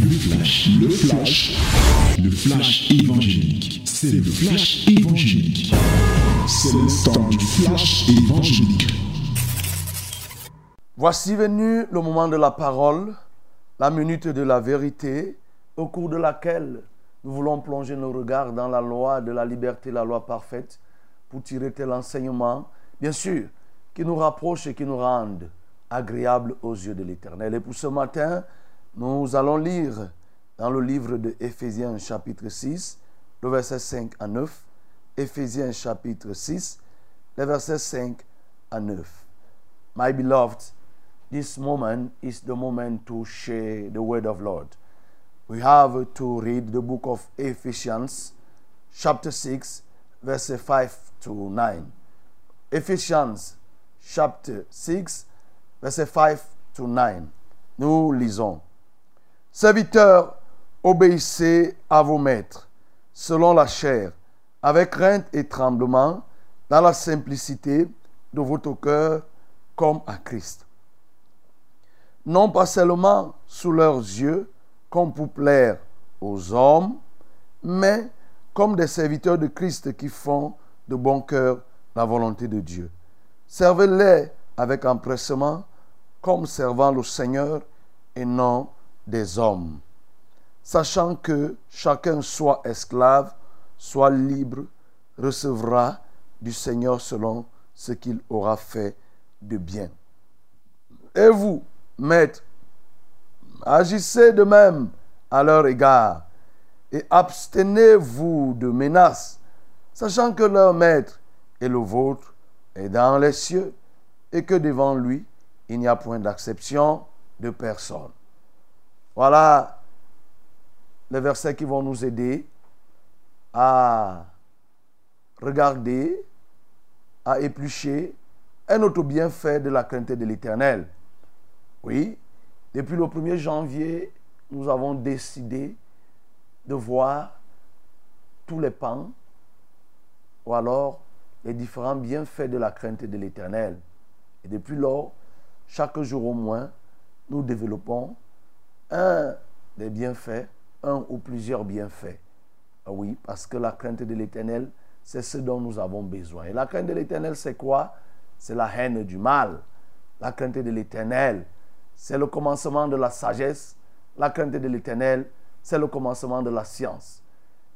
Le flash, le flash, le flash évangélique. C'est le flash évangélique. C'est le temps du flash évangélique. Voici venu le moment de la parole, la minute de la vérité, au cours de laquelle nous voulons plonger nos regards dans la loi de la liberté, la loi parfaite, pour tirer tel enseignement, bien sûr, qui nous rapproche et qui nous rende agréables aux yeux de l'Éternel. Et pour ce matin, nous allons lire dans le livre de Éphésiens chapitre 6, le verset 5 à 9. Éphésiens chapitre 6, le verset 5 à 9. My beloved, this moment is the moment to share the word of Lord. We have to read the book of Ephesians chapter 6, verset 5 to 9. Ephesians chapter 6, verset 5 to 9. Nous lisons. Serviteurs, obéissez à vos maîtres, selon la chair, avec crainte et tremblement, dans la simplicité de votre cœur, comme à Christ. Non pas seulement sous leurs yeux, comme pour plaire aux hommes, mais comme des serviteurs de Christ qui font de bon cœur la volonté de Dieu. Servez-les avec empressement, comme servant le Seigneur et non des hommes, sachant que chacun soit esclave, soit libre, recevra du Seigneur selon ce qu'il aura fait de bien. Et vous, maîtres, agissez de même à leur égard et abstenez-vous de menaces, sachant que leur maître et le vôtre est dans les cieux et que devant lui, il n'y a point d'acception de personne. Voilà les versets qui vont nous aider à regarder, à éplucher un autre bienfait de la crainte de l'Éternel. Oui, depuis le 1er janvier, nous avons décidé de voir tous les pans ou alors les différents bienfaits de la crainte de l'Éternel. Et depuis lors, chaque jour au moins, nous développons un des bienfaits, un ou plusieurs bienfaits. Ah oui, parce que la crainte de l'Éternel, c'est ce dont nous avons besoin. Et la crainte de l'Éternel, c'est quoi? C'est la haine du mal. La crainte de l'Éternel, c'est le commencement de la sagesse. La crainte de l'Éternel, c'est le commencement de la science.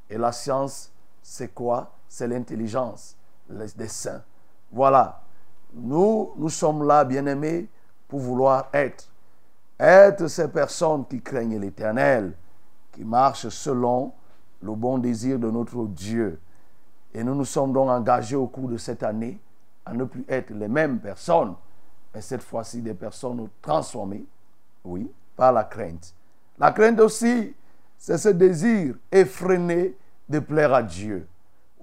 Et la science, c'est quoi? C'est l'intelligence des saints. Voilà. Nous, nous sommes là, bien-aimés, pour vouloir être être ces personnes qui craignent l'Éternel, qui marchent selon le bon désir de notre Dieu. Et nous nous sommes donc engagés au cours de cette année à ne plus être les mêmes personnes, mais cette fois-ci des personnes transformées, oui, par la crainte. La crainte aussi, c'est ce désir effréné de plaire à Dieu.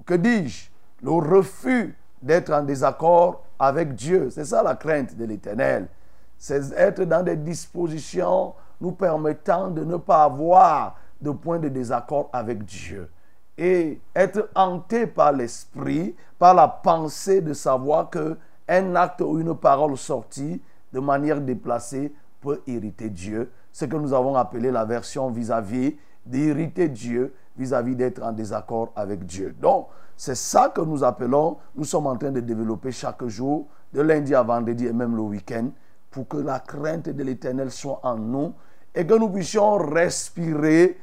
Que dis-je? Le refus d'être en désaccord avec Dieu. C'est ça la crainte de l'Éternel c'est être dans des dispositions nous permettant de ne pas avoir de point de désaccord avec Dieu. Et être hanté par l'esprit, par la pensée de savoir que un acte ou une parole sortie de manière déplacée peut irriter Dieu. Ce que nous avons appelé la version vis-à-vis d'irriter Dieu, vis-à-vis d'être en désaccord avec Dieu. Donc, c'est ça que nous appelons, nous sommes en train de développer chaque jour, de lundi à vendredi et même le week-end, pour que la crainte de l'Éternel soit en nous et que nous puissions respirer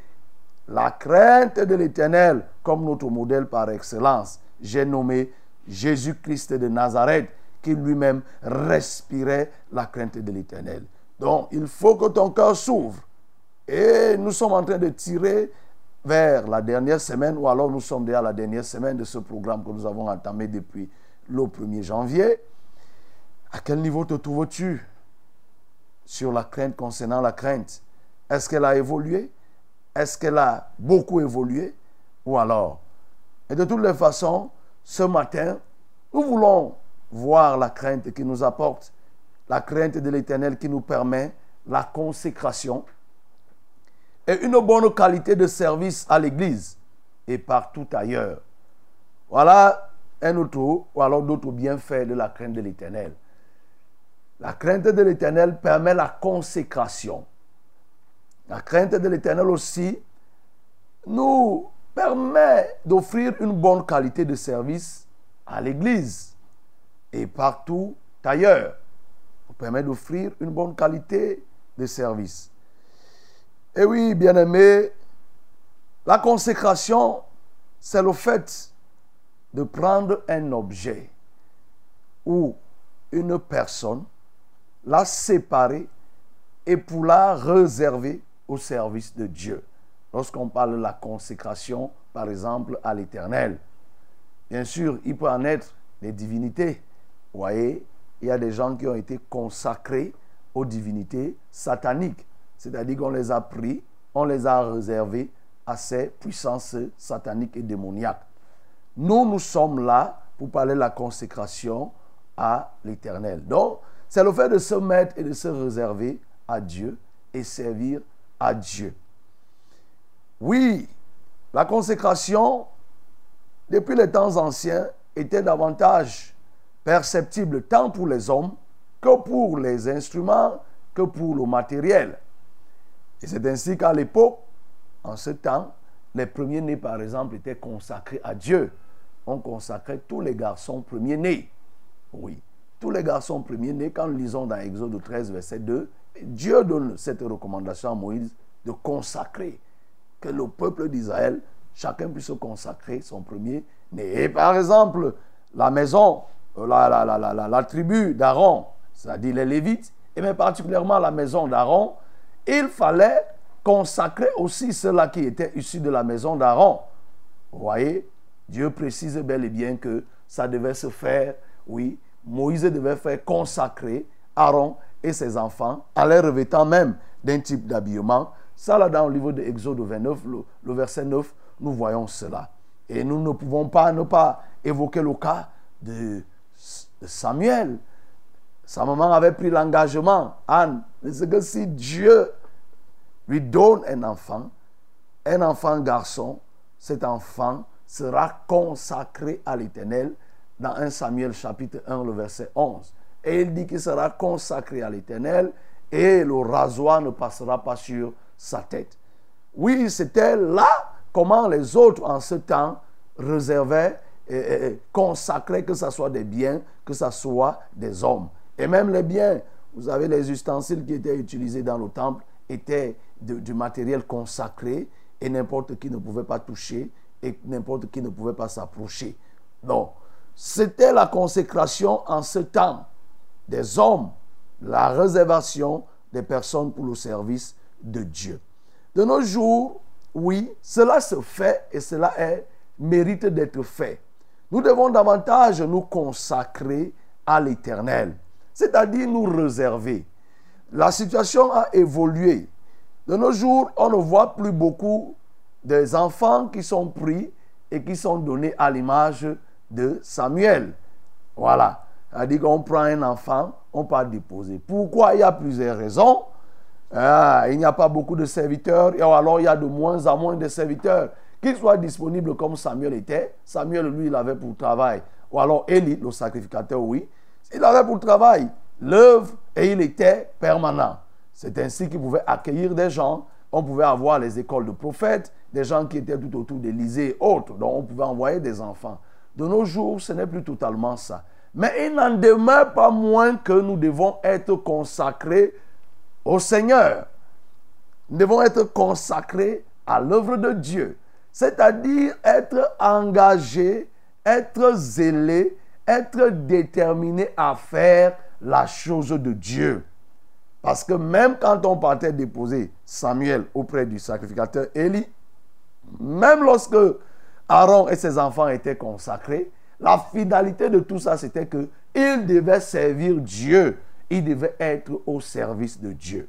la crainte de l'Éternel comme notre modèle par excellence. J'ai nommé Jésus-Christ de Nazareth qui lui-même respirait la crainte de l'Éternel. Donc il faut que ton cœur s'ouvre. Et nous sommes en train de tirer vers la dernière semaine, ou alors nous sommes déjà à la dernière semaine de ce programme que nous avons entamé depuis le 1er janvier. À quel niveau te trouves-tu? Sur la crainte concernant la crainte. Est-ce qu'elle a évolué? Est-ce qu'elle a beaucoup évolué? Ou alors Et de toutes les façons, ce matin, nous voulons voir la crainte qui nous apporte, la crainte de l'Éternel qui nous permet la consécration et une bonne qualité de service à l'Église et partout ailleurs. Voilà un autre ou alors d'autres bienfaits de la crainte de l'Éternel. La crainte de l'Éternel permet la consécration. La crainte de l'Éternel aussi nous permet d'offrir une bonne qualité de service à l'Église et partout ailleurs. Nous permet d'offrir une bonne qualité de service. Et oui, bien aimé, la consécration, c'est le fait de prendre un objet ou une personne, la séparer et pour la réserver au service de Dieu. Lorsqu'on parle de la consécration, par exemple, à l'éternel, bien sûr, il peut en être des divinités. Vous voyez, il y a des gens qui ont été consacrés aux divinités sataniques. C'est-à-dire qu'on les a pris, on les a réservés à ces puissances sataniques et démoniaques. Nous, nous sommes là pour parler de la consécration à l'éternel. Donc, c'est le fait de se mettre et de se réserver à Dieu et servir à Dieu. Oui, la consécration, depuis les temps anciens, était davantage perceptible tant pour les hommes que pour les instruments, que pour le matériel. Et c'est ainsi qu'à l'époque, en ce temps, les premiers-nés, par exemple, étaient consacrés à Dieu. On consacrait tous les garçons premiers-nés. Oui, tous les garçons premiers-nés, quand nous lisons dans Exode 13, verset 2, Dieu donne cette recommandation à Moïse de consacrer, que le peuple d'Israël, chacun puisse consacrer son premier-né. Et par exemple, la maison, euh, la, tribu d'Aaron, c'est-à-dire les Lévites, et particulièrement la maison d'Aaron, il fallait consacrer aussi ceux-là qui étaient issus de la maison d'Aaron. Vous voyez, Dieu précise bel et bien que ça devait se faire, oui, Moïse devait faire consacrer Aaron et ses enfants en les revêtant même d'un type d'habillement. Ça, là, dans le livre de Exode 29, le, verset 9, nous voyons cela. Et nous ne pouvons pas ne pas évoquer le cas de, de Samuel. Sa maman avait pris l'engagement, Anne, c'est que si Dieu lui donne un enfant, un enfant garçon, cet enfant sera consacré à l'Éternel dans 1 Samuel chapitre 1, le verset 11. Et il dit qu'il sera consacré à l'Éternel et le rasoir ne passera pas sur sa tête. Oui, c'était là comment les autres en ce temps réservaient et, consacraient que ce soit des biens, que ce soit des hommes. Et même les biens, vous avez les ustensiles qui étaient utilisés dans le temple, étaient du matériel consacré et n'importe qui ne pouvait pas toucher et n'importe qui ne pouvait pas s'approcher. Donc, c'était la consécration en ce temps des hommes, la réservation des personnes pour le service de Dieu. De nos jours, oui, cela se fait et cela est, mérite d'être fait. Nous devons davantage nous consacrer à l'éternel, c'est-à-dire nous réserver. La situation a évolué. De nos jours, on ne voit plus beaucoup des enfants qui sont pris et qui sont donnés à l'image de Samuel. Voilà. C'est-à-dire qu'on prend un enfant, on peut déposer. Pourquoi? Il y a plusieurs raisons. Ah, il n'y a pas beaucoup de serviteurs, et alors il y a de moins en moins de serviteurs. Qu'ils soient disponibles comme Samuel était. Samuel, lui, il avait pour travail. Ou alors Élie, le sacrificateur, oui. Il avait pour travail l'œuvre et il était permanent. C'est ainsi qu'il pouvait accueillir des gens. On pouvait avoir les écoles de prophètes, des gens qui étaient tout autour d'Élysée et autres. Donc on pouvait envoyer des enfants. De nos jours, ce n'est plus totalement ça. Mais il n'en demeure pas moins que nous devons être consacrés au Seigneur. Nous devons être consacrés à l'œuvre de Dieu. C'est-à-dire être engagés, être zélés, être déterminés à faire la chose de Dieu. Parce que même quand on partait déposer Samuel auprès du sacrificateur Élie, même lorsque Aaron et ses enfants étaient consacrés, la finalité de tout ça, c'était que il devait servir Dieu. Il devait être au service de Dieu.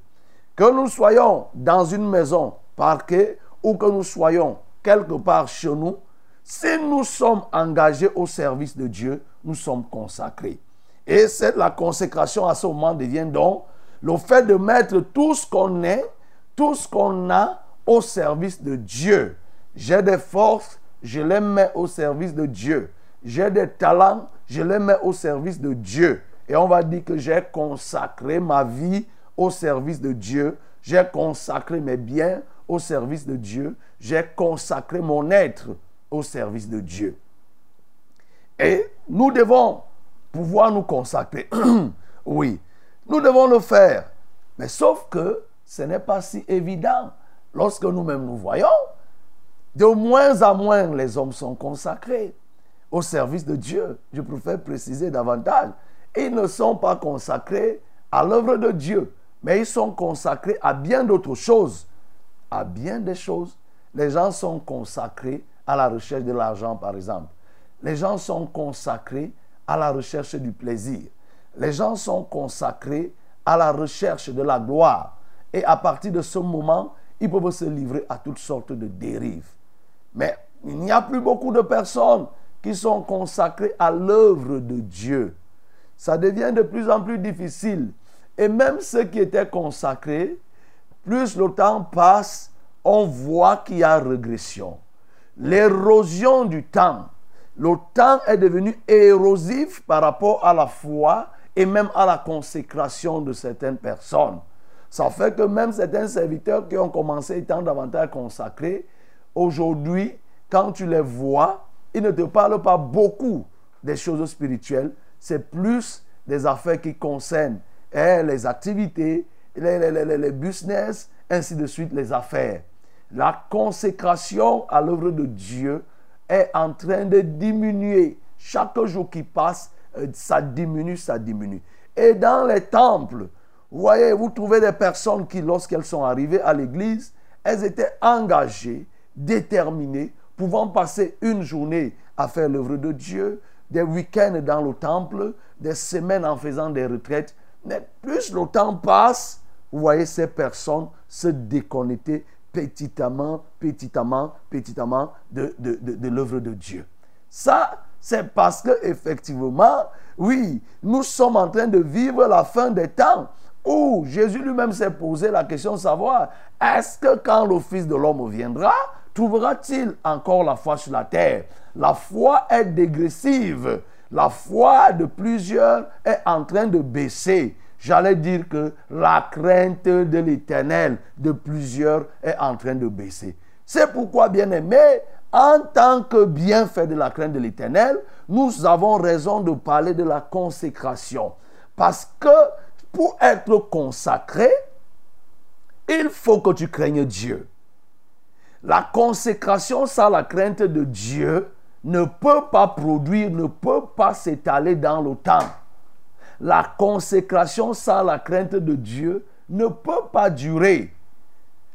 Que nous soyons dans une maison parquée ou que nous soyons quelque part chez nous, si nous sommes engagés au service de Dieu, nous sommes consacrés. Et c'est la consécration à ce moment devient donc le fait de mettre tout ce qu'on est, tout ce qu'on a au service de Dieu. J'ai des forces, je les mets au service de Dieu. J'ai des talents, je les mets au service de Dieu. Et on va dire que j'ai consacré ma vie au service de Dieu. J'ai consacré mes biens au service de Dieu. J'ai consacré mon être au service de Dieu. Et nous devons pouvoir nous consacrer. oui, nous devons le faire. Mais sauf que ce n'est pas si évident. Lorsque nous-mêmes nous voyons, de moins en moins les hommes sont consacrés au service de Dieu. Je préfère préciser davantage. Ils ne sont pas consacrés à l'œuvre de Dieu, mais ils sont consacrés à bien d'autres choses. À bien des choses. Les gens sont consacrés à la recherche de l'argent, par exemple. Les gens sont consacrés à la recherche du plaisir. Les gens sont consacrés à la recherche de la gloire. Et à partir de ce moment, ils peuvent se livrer à toutes sortes de dérives. Mais il n'y a plus beaucoup de personnes qui sont consacrées à l'œuvre de Dieu. Ça devient de plus en plus difficile. Et même ceux qui étaient consacrés, plus le temps passe, on voit qu'il y a régression. L'érosion du temps. Le temps est devenu érosif par rapport à la foi et même à la consécration de certaines personnes. Ça fait que même certains serviteurs qui ont commencé étant davantage consacrés, aujourd'hui, quand tu les vois, ils ne te parlent pas beaucoup des choses spirituelles, c'est plus des affaires qui concernent eh, les activités, les, les, business, ainsi de suite, les affaires. La consécration à l'œuvre de Dieu est en train de diminuer. Chaque jour qui passe, euh, ça diminue, ça diminue. Et dans les temples, vous voyez, vous trouvez des personnes qui, lorsqu'elles sont arrivées à l'église, elles étaient engagées, déterminées, pouvant passer une journée à faire l'œuvre de Dieu, des week-ends dans le temple, des semaines en faisant des retraites. Mais plus le temps passe, vous voyez ces personnes se déconnecter petitement, petitement, petitement de, de, de, de l'œuvre de Dieu. Ça, c'est parce que effectivement, oui, nous sommes en train de vivre la fin des temps où Jésus lui-même s'est posé la question de savoir, est-ce que quand le Fils de l'homme viendra, trouvera-t-il encore la foi sur la terre? La foi est dégressive. La foi de plusieurs est en train de baisser. J'allais dire que la crainte de l'éternel de plusieurs est en train de baisser. C'est pourquoi, bien aimé, en tant que bienfait de la crainte de l'éternel, nous avons raison de parler de la consécration. Parce que pour être consacré, il faut que tu craignes Dieu. La consécration sans la crainte de Dieu ne peut pas produire, ne peut pas s'étaler dans le temps. La consécration sans la crainte de Dieu ne peut pas durer.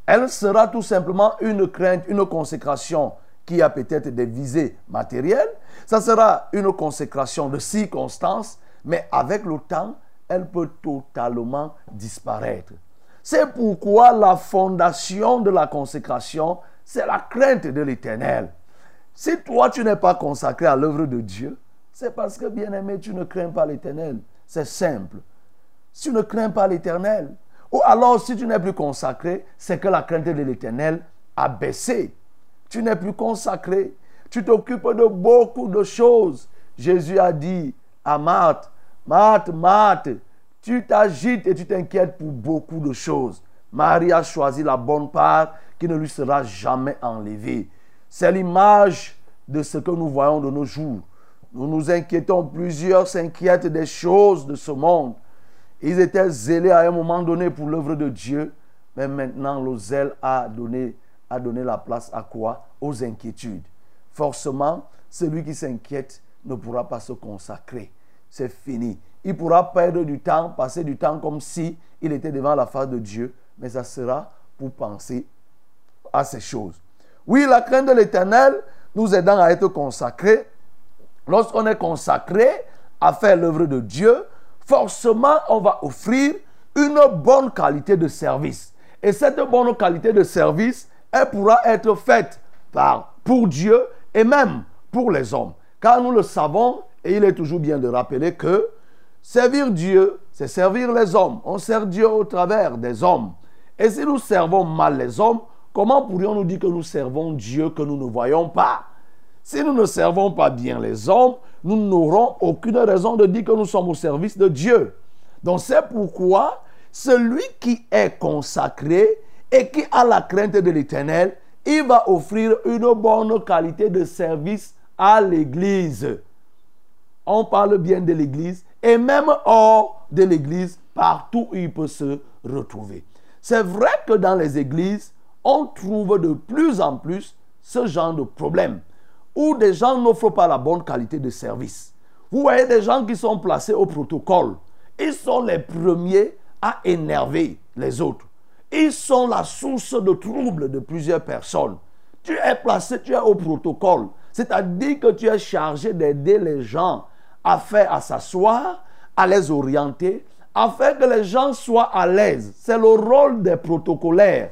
Elle sera tout simplement une crainte, une consécration qui a peut-être des visées matérielles. Ça sera une consécration de circonstances, mais avec le temps, elle peut totalement disparaître. C'est pourquoi la fondation de la consécration, c'est la crainte de l'éternel. Si toi, tu n'es pas consacré à l'œuvre de Dieu, c'est parce que, bien aimé, tu ne crains pas l'éternel. C'est simple. Si tu ne crains pas l'éternel, ou alors si tu n'es plus consacré, c'est que la crainte de l'éternel a baissé tu n'es plus consacré. Tu t'occupes de beaucoup de choses. Jésus a dit à Marthe, Marthe, Marthe, tu t'agites et tu t'inquiètes pour beaucoup de choses. Marie a choisi la bonne part qui ne lui sera jamais enlevée. C'est l'image de ce que nous voyons de nos jours. Nous nous inquiétons, plusieurs s'inquiètent des choses de ce monde. Ils étaient zélés à un moment donné pour l'œuvre de Dieu, mais maintenant le zèle a donné a donné la place à quoi? Aux inquiétudes. Forcément, celui qui s'inquiète ne pourra pas se consacrer. C'est fini. Il pourra perdre du temps, passer du temps comme si il était devant la face de Dieu, mais ça sera pour penser à ces choses. Oui, la crainte de l'éternel nous aidant à être consacrés. Lorsqu'on est consacré à faire l'œuvre de Dieu, forcément, on va offrir une bonne qualité de service. Et cette bonne qualité de service elle pourra être faite par, pour Dieu et même pour les hommes. Car nous le savons, et il est toujours bien de rappeler que servir Dieu, c'est servir les hommes. On sert Dieu au travers des hommes. Et si nous servons mal les hommes, comment pourrions-nous dire que nous servons Dieu que nous ne voyons pas? Si nous ne servons pas bien les hommes, nous n'aurons aucune raison de dire que nous sommes au service de Dieu. Donc c'est pourquoi celui qui est consacré et qui a la crainte de l'Éternel, il va offrir une bonne qualité de service à l'Église. On parle bien de l'Église et même hors de l'Église, partout où il peut se retrouver. C'est vrai que dans les églises, on trouve de plus en plus ce genre de problème où des gens n'offrent pas la bonne qualité de service. Vous voyez des gens qui sont placés au protocole. Ils sont les premiers à énerver les autres. Ils sont la source de troubles de plusieurs personnes. Tu es placé, tu es au protocole. C'est-à-dire que tu es chargé d'aider les gens à faire, à s'asseoir, à les orienter, afin que les gens soient à l'aise. C'est le rôle des protocolaires.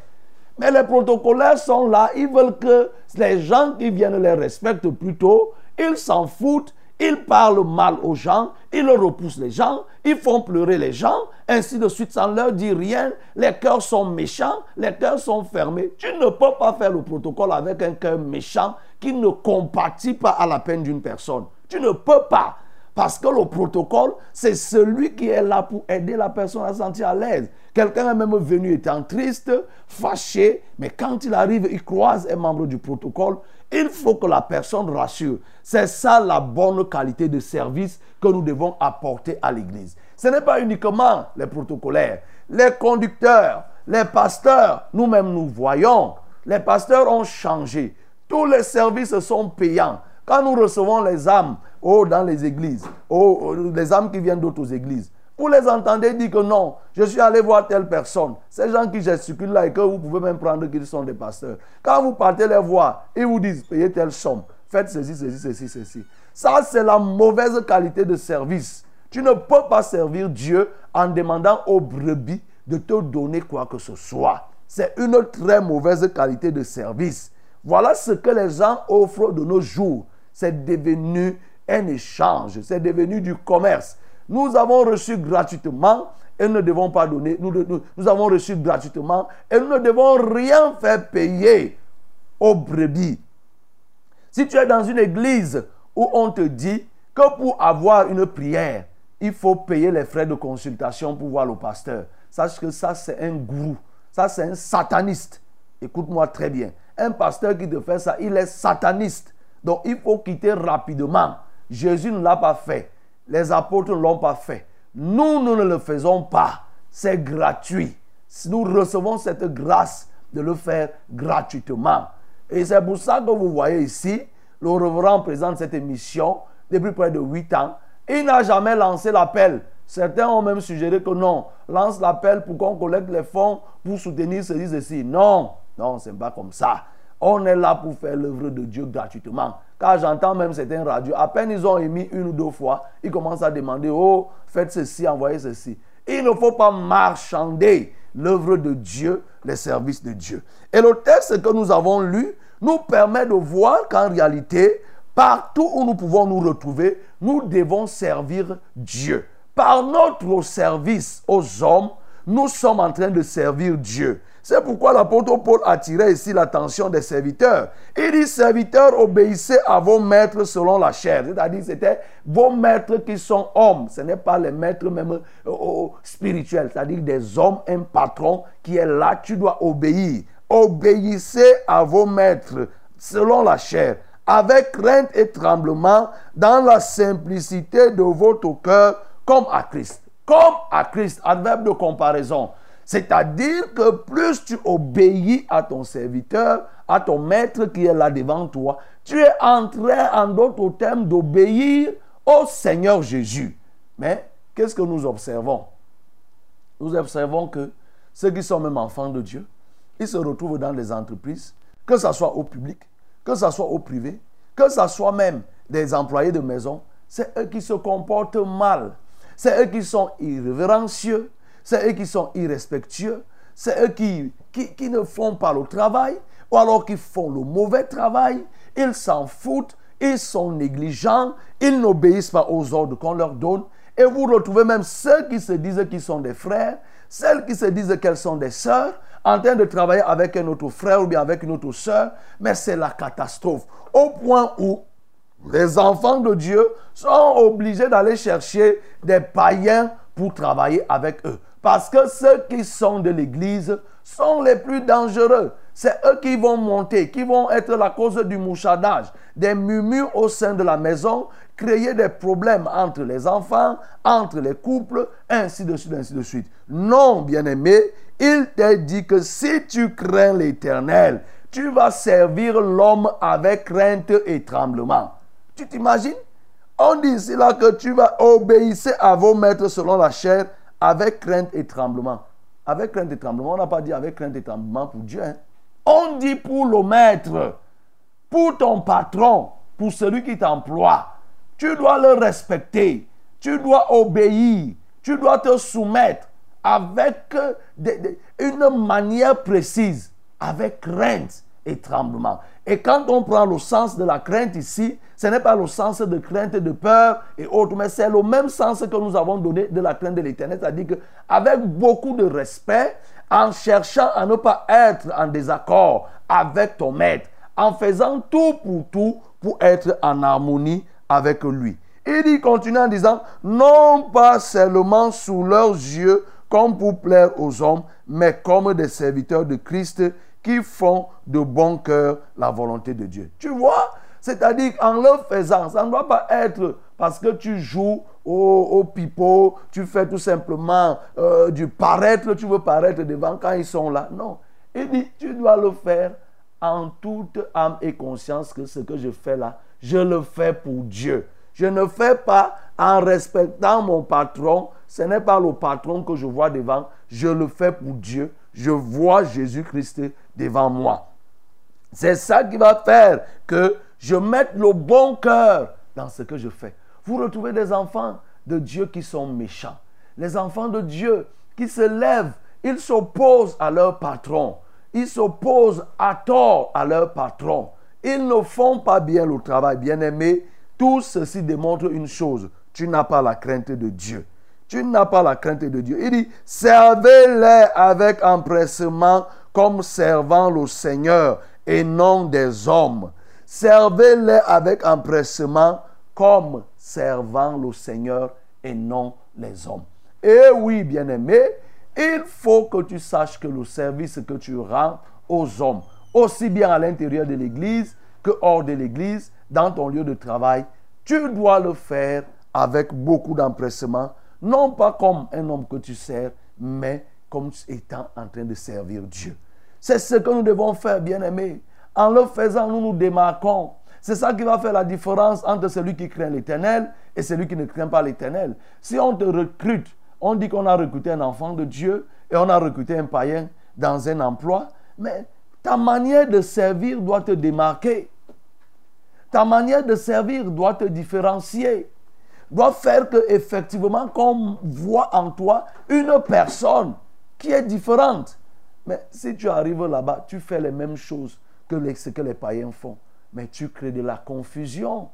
Mais les protocolaires sont là, ils veulent que les gens qui viennent les respectent plutôt. Ils s'en foutent, ils parlent mal aux gens, ils repoussent les gens, ils font pleurer les gens, ainsi de suite, sans leur dire rien. Les cœurs sont méchants, les cœurs sont fermés. Tu ne peux pas faire le protocole avec un cœur méchant qui ne compatit pas à la peine d'une personne. Tu ne peux pas. Parce que le protocole, c'est celui qui est là pour aider la personne à se sentir à l'aise. Quelqu'un est même venu étant triste, fâché, mais quand il arrive, il croise un membre du protocole, il faut que la personne rassure. C'est ça la bonne qualité de service que nous devons apporter à l'Église. Ce n'est pas uniquement les protocolaires, les conducteurs, les pasteurs, nous-mêmes nous voyons, les pasteurs ont changé. Tous les services sont payants. Quand nous recevons les âmes oh, dans les églises, oh, oh, les âmes qui viennent d'autres églises, vous les entendez dire que non, je suis allé voir telle personne. Ces gens qui gesticulent là et que vous pouvez même prendre qu'ils sont des pasteurs. Quand vous partez les voir, ils vous disent payez telle somme, faites ceci, ceci, ceci, ceci. Ça, c'est la mauvaise qualité de service. Tu ne peux pas servir Dieu en demandant aux brebis de te donner quoi que ce soit. C'est une très mauvaise qualité de service. Voilà ce que les gens offrent de nos jours c'est devenu un échange, c'est devenu du commerce. Nous avons reçu gratuitement et nous ne devons pas donner. Nous, nous, avons reçu gratuitement et nous ne devons rien faire payer aux brebis. Si tu es dans une église où on te dit que pour avoir une prière, il faut payer les frais de consultation pour voir le pasteur, sache que ça c'est un gourou, ça c'est un sataniste. Écoute-moi très bien. Un pasteur qui te fait ça, il est sataniste. Donc il faut quitter rapidement. Jésus ne l'a pas fait. Les apôtres ne l'ont pas fait. Nous, nous ne le faisons pas. C'est gratuit. Nous recevons cette grâce de le faire gratuitement. Et c'est pour ça que vous voyez ici, le reverend présente cette émission depuis près de 8 ans. Il n'a jamais lancé l'appel. Certains ont même suggéré que non, lance l'appel pour qu'on collecte les fonds pour soutenir ceci, ceci. Non, non, ce n'est pas comme ça. On est là pour faire l'œuvre de Dieu gratuitement. Car j'entends même certains radios, à peine ils ont émis une ou deux fois, ils commencent à demander, oh, faites ceci, envoyez ceci. Il ne faut pas marchander l'œuvre de Dieu, les services de Dieu. Et le texte que nous avons lu nous permet de voir qu'en réalité, partout où nous pouvons nous retrouver, nous devons servir Dieu. Par notre service aux hommes, nous sommes en train de servir Dieu. C'est pourquoi l'apôtre Paul attirait ici l'attention des serviteurs. Il dit, serviteurs, obéissez à vos maîtres selon la chair. C'est-à-dire, c'était vos maîtres qui sont hommes. Ce n'est pas les maîtres même euh, spirituels. C'est-à-dire des hommes, un patron qui est là, tu dois obéir. Obéissez à vos maîtres selon la chair, avec crainte et tremblement, dans la simplicité de votre cœur, comme à Christ. Comme à Christ, adverbe de comparaison. C'est-à-dire que plus tu obéis à ton serviteur, à ton maître qui est là devant toi, tu es en train, en d'autres termes, d'obéir au Seigneur Jésus. Mais qu'est-ce que nous observons? Nous observons que ceux qui sont même enfants de Dieu, ils se retrouvent dans les entreprises, que ce soit au public, que ce soit au privé, que ce soit même des employés de maison, c'est eux qui se comportent mal. C'est eux qui sont irrévérencieux, c'est eux qui sont irrespectueux, c'est eux qui, ne font pas le travail, ou alors qui font le mauvais travail, ils s'en foutent, ils sont négligents, ils n'obéissent pas aux ordres qu'on leur donne. Et vous retrouvez même ceux qui se disent qu'ils sont des frères, celles qui se disent qu'elles sont des sœurs, en train de travailler avec un autre frère ou bien avec une autre sœur, mais c'est la catastrophe. Au point où les enfants de Dieu sont obligés d'aller chercher des païens pour travailler avec eux. Parce que ceux qui sont de l'Église sont les plus dangereux. C'est eux qui vont monter, qui vont être la cause du mouchardage, des murmures au sein de la maison, créer des problèmes entre les enfants, entre les couples, ainsi de suite, ainsi de suite. Non, bien-aimé, il t'a dit que si tu crains l'Éternel, tu vas servir l'homme avec crainte et tremblement. Tu t'imagines? On dit ici que tu vas obéir à vos maîtres selon la chair avec crainte et tremblement. Avec crainte et tremblement, on n'a pas dit avec crainte et tremblement pour Dieu. Hein. On dit pour le maître, pour ton patron, pour celui qui t'emploie. Tu dois le respecter. Tu dois obéir. Tu dois te soumettre avec une manière précise, avec crainte et tremblement. Et quand on prend le sens de la crainte ici, ce n'est pas le sens de crainte, de peur et autres, mais c'est le même sens que nous avons donné de la crainte de l'éternel. C'est-à-dire qu'avec beaucoup de respect, en cherchant à ne pas être en désaccord avec ton maître, en faisant tout pour tout pour être en harmonie avec lui. Il dit, continue en disant, non pas seulement sous leurs yeux, comme pour plaire aux hommes, mais comme des serviteurs de Christ qui font de bon cœur la volonté de Dieu. Tu vois? C'est-à-dire qu'en le faisant, ça ne doit pas être parce que tu joues au, au pipeau, tu fais tout simplement euh, du paraître, tu veux paraître devant quand ils sont là. Non. Il dit, tu dois le faire en toute âme et conscience que ce que je fais là, je le fais pour Dieu. Je ne fais pas en respectant mon patron. Ce n'est pas le patron que je vois devant. Je le fais pour Dieu. Je vois Jésus-Christ devant moi. C'est ça qui va faire que je mette le bon cœur dans ce que je fais. Vous retrouvez des enfants de Dieu qui sont méchants. Les enfants de Dieu qui se lèvent, ils s'opposent à leur patron. Ils s'opposent à tort à leur patron. Ils ne font pas bien le travail. Bien aimé, tout ceci démontre une chose. Tu n'as pas la crainte de Dieu. Tu n'as pas la crainte de Dieu. Il dit, servez-les avec empressement comme servant le Seigneur et non des hommes. Servez-les avec empressement comme servant le Seigneur et non les hommes. Et oui, bien-aimé, il faut que tu saches que le service que tu rends aux hommes, aussi bien à l'intérieur de l'Église que hors de l'Église, dans ton lieu de travail, tu dois le faire avec beaucoup d'empressement, non pas comme un homme que tu sers, mais comme étant en train de servir Dieu. C'est ce que nous devons faire, bien-aimés. En le faisant, nous nous démarquons. C'est ça qui va faire la différence entre celui qui craint l'éternel et celui qui ne craint pas l'éternel. Si on te recrute, on dit qu'on a recruté un enfant de Dieu et on a recruté un païen dans un emploi, mais ta manière de servir doit te démarquer. Ta manière de servir doit te différencier. Doit faire que effectivement qu'on voit en toi une personne qui est différente. Mais si tu arrives là-bas, tu fais les mêmes choses que ce que les païens font. Mais tu crées de la confusion.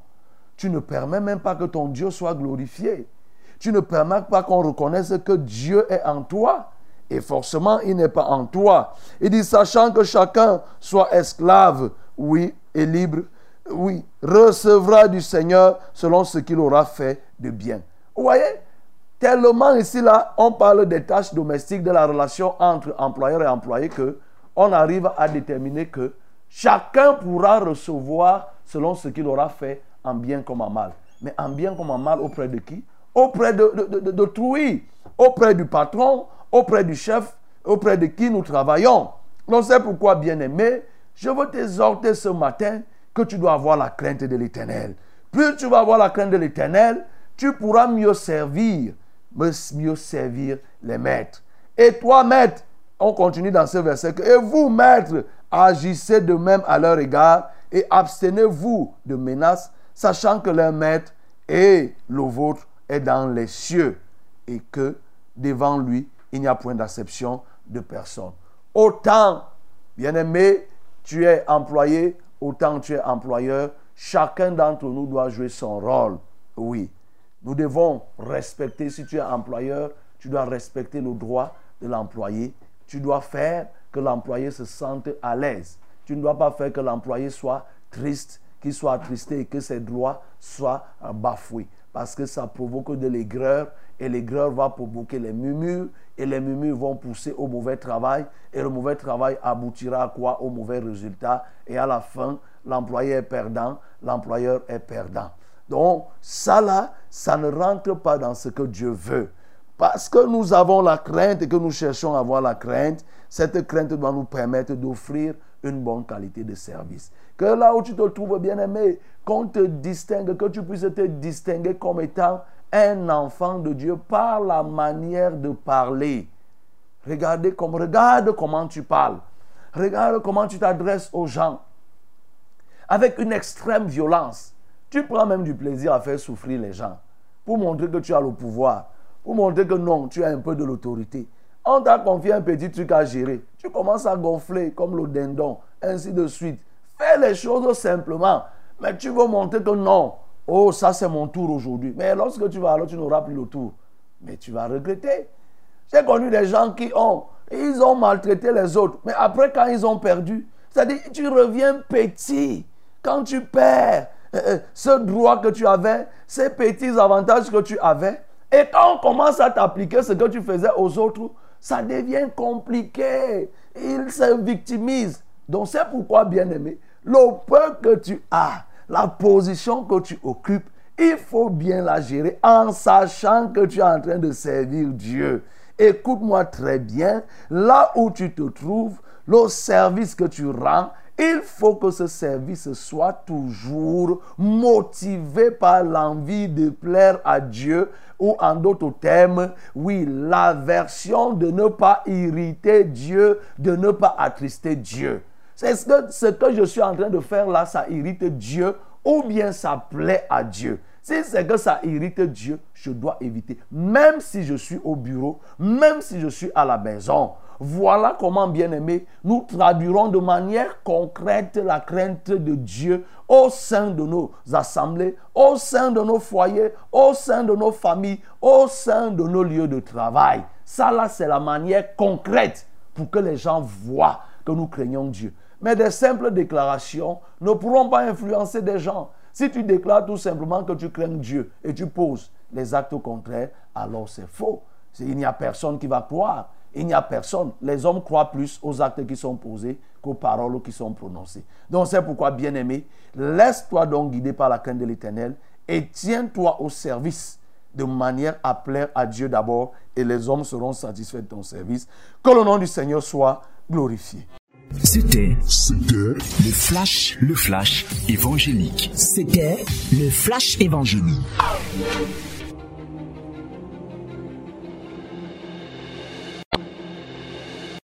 Tu ne permets même pas que ton Dieu soit glorifié. Tu ne permets pas qu'on reconnaisse que Dieu est en toi. Et forcément, il n'est pas en toi. Il dit, sachant que chacun soit esclave, oui, et libre, oui, recevra du Seigneur selon ce qu'il aura fait de bien. Vous voyez, tellement ici, là, on parle des tâches domestiques, de la relation entre employeur et employé, que on arrive à déterminer que chacun pourra recevoir selon ce qu'il aura fait en bien comme en mal. Mais en bien comme en mal auprès de qui? Auprès de, de, de, auprès du patron, auprès du chef, auprès de qui nous travaillons. Donc c'est pourquoi, bien aimé, je veux t'exhorter ce matin que tu dois avoir la crainte de l'éternel. Plus tu vas avoir la crainte de l'éternel, tu pourras mieux servir, mieux servir les maîtres. Et toi, maître, on continue dans ce verset, et vous, maîtres, agissez de même à leur égard et abstenez-vous de menaces, sachant que leur maître et le vôtre est dans les cieux et que devant lui, il n'y a point d'acception de personne. Autant, bien-aimé, tu es employé, autant tu es employeur, chacun d'entre nous doit jouer son rôle. Oui, nous devons respecter, si tu es employeur, tu dois respecter le droit de l'employé. Tu dois faire que l'employé se sente à l'aise. Tu ne dois pas faire que l'employé soit triste, qu'il soit attristé et que ses droits soient bafoués. Parce que ça provoque de l'aigreur et l'aigreur va provoquer les murmures et les murmures vont pousser au mauvais travail et le mauvais travail aboutira à quoi? Au mauvais résultat et à la fin, l'employé est perdant, l'employeur est perdant. Donc ça là, ça ne rentre pas dans ce que Dieu veut. Parce que nous avons la crainte et que nous cherchons à avoir la crainte, cette crainte doit nous permettre d'offrir une bonne qualité de service. Que là où tu te trouves bien aimé, qu'on te distingue, que tu puisses te distinguer comme étant un enfant de Dieu par la manière de parler. Regardez comme, regarde comment tu parles. Regarde comment tu t'adresses aux gens. Avec une extrême violence. Tu prends même du plaisir à faire souffrir les gens. Pour montrer que tu as le pouvoir. Pour montrer que non, tu as un peu de l'autorité. On t'a confié un petit truc à gérer. Tu commences à gonfler comme le dindon, ainsi de suite. Fais les choses simplement. Mais tu veux montrer que non. Oh, ça c'est mon tour aujourd'hui. Mais lorsque tu vas alors, tu n'auras plus le tour. Mais tu vas regretter. J'ai connu des gens qui ont, ils ont maltraité les autres. Mais après, quand ils ont perdu, c'est-à-dire, tu reviens petit. Quand tu perds ce droit que tu avais, ces petits avantages que tu avais, et quand on commence à t'appliquer ce que tu faisais aux autres, ça devient compliqué. Ils se victimisent. Donc c'est pourquoi, bien aimé, le peu que tu as, la position que tu occupes, il faut bien la gérer en sachant que tu es en train de servir Dieu. Écoute-moi très bien, là où tu te trouves, le service que tu rends, il faut que ce service soit toujours motivé par l'envie de plaire à Dieu ou en d'autres termes, oui, l'aversion de ne pas irriter Dieu, de ne pas attrister Dieu. C'est ce que, ce que je suis en train de faire là, ça irrite Dieu ou bien ça plaît à Dieu. Si c'est que ça irrite Dieu, je dois éviter. Même si je suis au bureau, même si je suis à la maison. Voilà comment, bien aimé, nous traduirons de manière concrète la crainte de Dieu au sein de nos assemblées, au sein de nos foyers, au sein de nos familles, au sein de nos lieux de travail. Ça, là, c'est la manière concrète pour que les gens voient que nous craignons Dieu. Mais des simples déclarations ne pourront pas influencer des gens. Si tu déclares tout simplement que tu crains Dieu et tu poses les actes contraires, alors c'est faux. Il n'y a personne qui va croire. Il n'y a personne. Les hommes croient plus aux actes qui sont posés qu'aux paroles qui sont prononcées. Donc c'est pourquoi, bien-aimé, laisse-toi donc guider par la crainte de l'Éternel et tiens-toi au service de manière à plaire à Dieu d'abord et les hommes seront satisfaits de ton service. Que le nom du Seigneur soit glorifié. C'était le flash, le flash évangélique. C'était le flash évangélique.